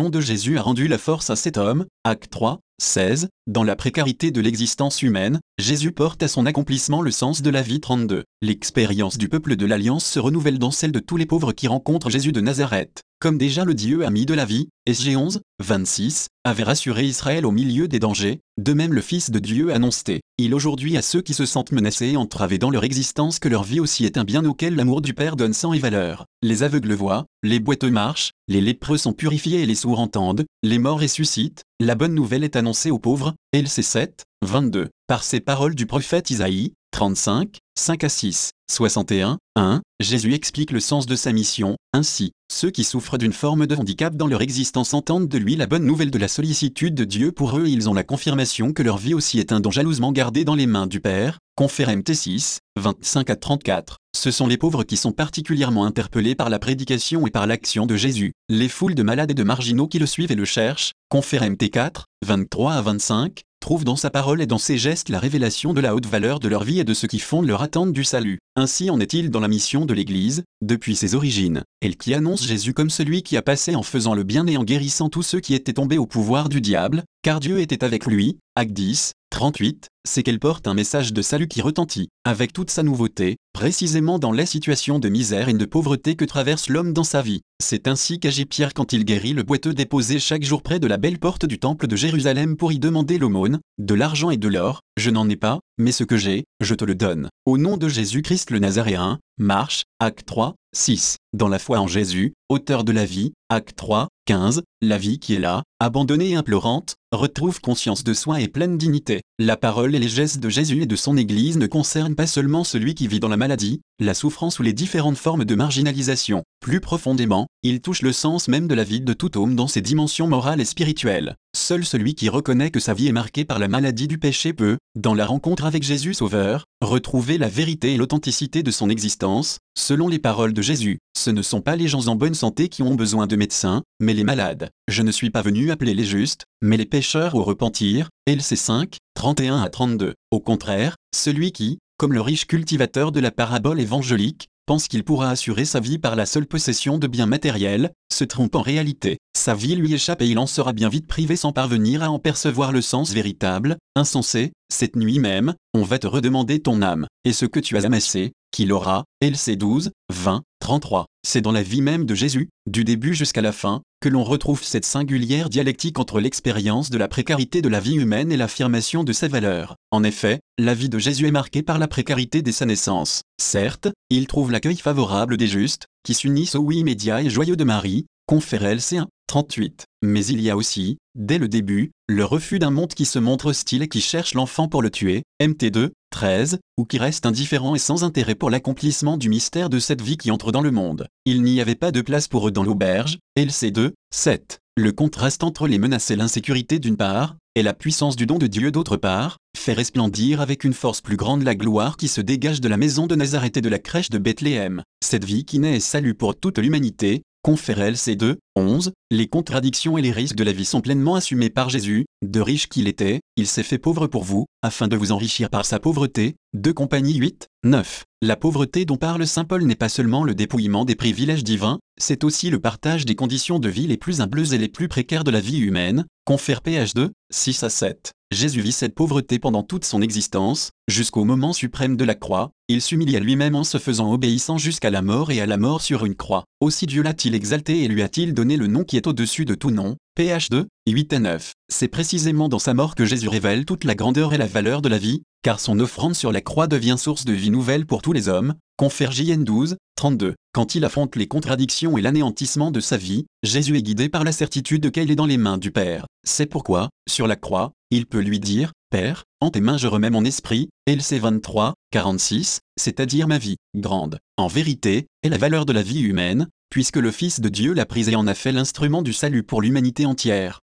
nom de Jésus a rendu la force à cet homme. Acte 3, 16. Dans la précarité de l'existence humaine, Jésus porte à son accomplissement le sens de la vie 32. L'expérience du peuple de l'Alliance se renouvelle dans celle de tous les pauvres qui rencontrent Jésus de Nazareth. Comme déjà le Dieu ami de la vie, SG 11, 26, avait rassuré Israël au milieu des dangers, de même le Fils de Dieu annonçait, il aujourd'hui à ceux qui se sentent menacés et entravés dans leur existence que leur vie aussi est un bien auquel l'amour du Père donne sang et valeur. Les aveugles voient, les boiteux marchent, les lépreux sont purifiés et les sourds entendent, les morts ressuscitent, la bonne nouvelle est annoncée aux pauvres, LC 7, 22. Par ces paroles du prophète Isaïe, 35, 5 à 6, 61, 1, Jésus explique le sens de sa mission, ainsi, ceux qui souffrent d'une forme de handicap dans leur existence entendent de lui la bonne nouvelle de la sollicitude de Dieu pour eux et ils ont la confirmation que leur vie aussi est un don jalousement gardé dans les mains du Père, confère MT6, 25 à 34. Ce sont les pauvres qui sont particulièrement interpellés par la prédication et par l'action de Jésus, les foules de malades et de marginaux qui le suivent et le cherchent, confère MT4, 23 à 25, trouvent dans sa parole et dans ses gestes la révélation de la haute valeur de leur vie et de ce qui fonde leur attente du salut. Ainsi en est-il dans la mission de l'Église, depuis ses origines, elle qui annonce Jésus comme celui qui a passé en faisant le bien et en guérissant tous ceux qui étaient tombés au pouvoir du diable, car Dieu était avec lui, Acte 10, 38, c'est qu'elle porte un message de salut qui retentit, avec toute sa nouveauté, précisément dans les situations de misère et de pauvreté que traverse l'homme dans sa vie. C'est ainsi qu'agit Pierre quand il guérit le boiteux déposé chaque jour près de la belle porte du temple de Jérusalem pour y demander l'aumône, de l'argent et de l'or, je n'en ai pas, mais ce que j'ai, je te le donne. Au nom de Jésus-Christ le Nazaréen, marche, acte 3, 6. Dans la foi en Jésus, auteur de la vie, acte 3, 15, la vie qui est là, abandonnée et implorante, retrouve conscience de soi et pleine dignité. La parole et les gestes de Jésus et de son Église ne concernent pas seulement celui qui vit dans la maladie, la souffrance ou les différentes formes de marginalisation. Plus profondément, il touche le sens même de la vie de tout homme dans ses dimensions morales et spirituelles. Seul celui qui reconnaît que sa vie est marquée par la maladie du péché peut, dans la rencontre avec Jésus Sauveur, retrouver la vérité et l'authenticité de son existence, selon les paroles de Jésus. Ce ne sont pas les gens en bonne santé qui ont besoin de médecins, mais les malades. Je ne suis pas venu appeler les justes, mais les pécheurs au repentir. LC 5, 31 à 32. Au contraire, celui qui, comme le riche cultivateur de la parabole évangélique, pense qu'il pourra assurer sa vie par la seule possession de biens matériels, se trompe en réalité. Sa vie lui échappe et il en sera bien vite privé sans parvenir à en percevoir le sens véritable. Insensé, cette nuit même, on va te redemander ton âme, et ce que tu as amassé, qu'il aura, LC 12, 20, 33. C'est dans la vie même de Jésus, du début jusqu'à la fin, que l'on retrouve cette singulière dialectique entre l'expérience de la précarité de la vie humaine et l'affirmation de sa valeur. En effet, la vie de Jésus est marquée par la précarité dès sa naissance. Certes, il trouve l'accueil favorable des justes, qui s'unissent au oui immédiat et joyeux de Marie, confère LC1, 38. Mais il y a aussi, dès le début, le refus d'un monde qui se montre hostile et qui cherche l'enfant pour le tuer, MT2, 13, ou qui reste indifférent et sans intérêt pour l'accomplissement du mystère de cette vie qui entre dans le monde. Il n'y avait pas de place pour eux dans l'auberge, LC2, 7. Le contraste entre les menaces et l'insécurité d'une part, et la puissance du don de Dieu d'autre part, fait resplendir avec une force plus grande la gloire qui se dégage de la maison de Nazareth et de la crèche de Bethléem. Cette vie qui naît est salut pour toute l'humanité, confère LC2, 11, les contradictions et les risques de la vie sont pleinement assumés par Jésus, de riche qu'il était, il s'est fait pauvre pour vous, afin de vous enrichir par sa pauvreté. 2 Compagnie 8, 9. La pauvreté dont parle Saint Paul n'est pas seulement le dépouillement des privilèges divins, c'est aussi le partage des conditions de vie les plus humbles et les plus précaires de la vie humaine, confère PH2, 6 à 7. Jésus vit cette pauvreté pendant toute son existence, jusqu'au moment suprême de la croix, il s'humilie à lui-même en se faisant obéissant jusqu'à la mort et à la mort sur une croix. Aussi Dieu l'a-t-il exalté et lui a-t-il donné le nom qui est au-dessus de tout nom, PH2, 8 et 9. C'est précisément dans sa mort que Jésus révèle toute la grandeur et la valeur de la vie, car son offrande sur la croix devient source de vie nouvelle pour tous les hommes, confère JN 12, 32. Quand il affronte les contradictions et l'anéantissement de sa vie, Jésus est guidé par la certitude qu'elle est dans les mains du Père. C'est pourquoi, sur la croix, il peut lui dire, Père, en tes mains je remets mon esprit, LC 23, 46, c'est-à-dire ma vie, grande, en vérité, est la valeur de la vie humaine, puisque le Fils de Dieu l'a prise et en a fait l'instrument du salut pour l'humanité entière.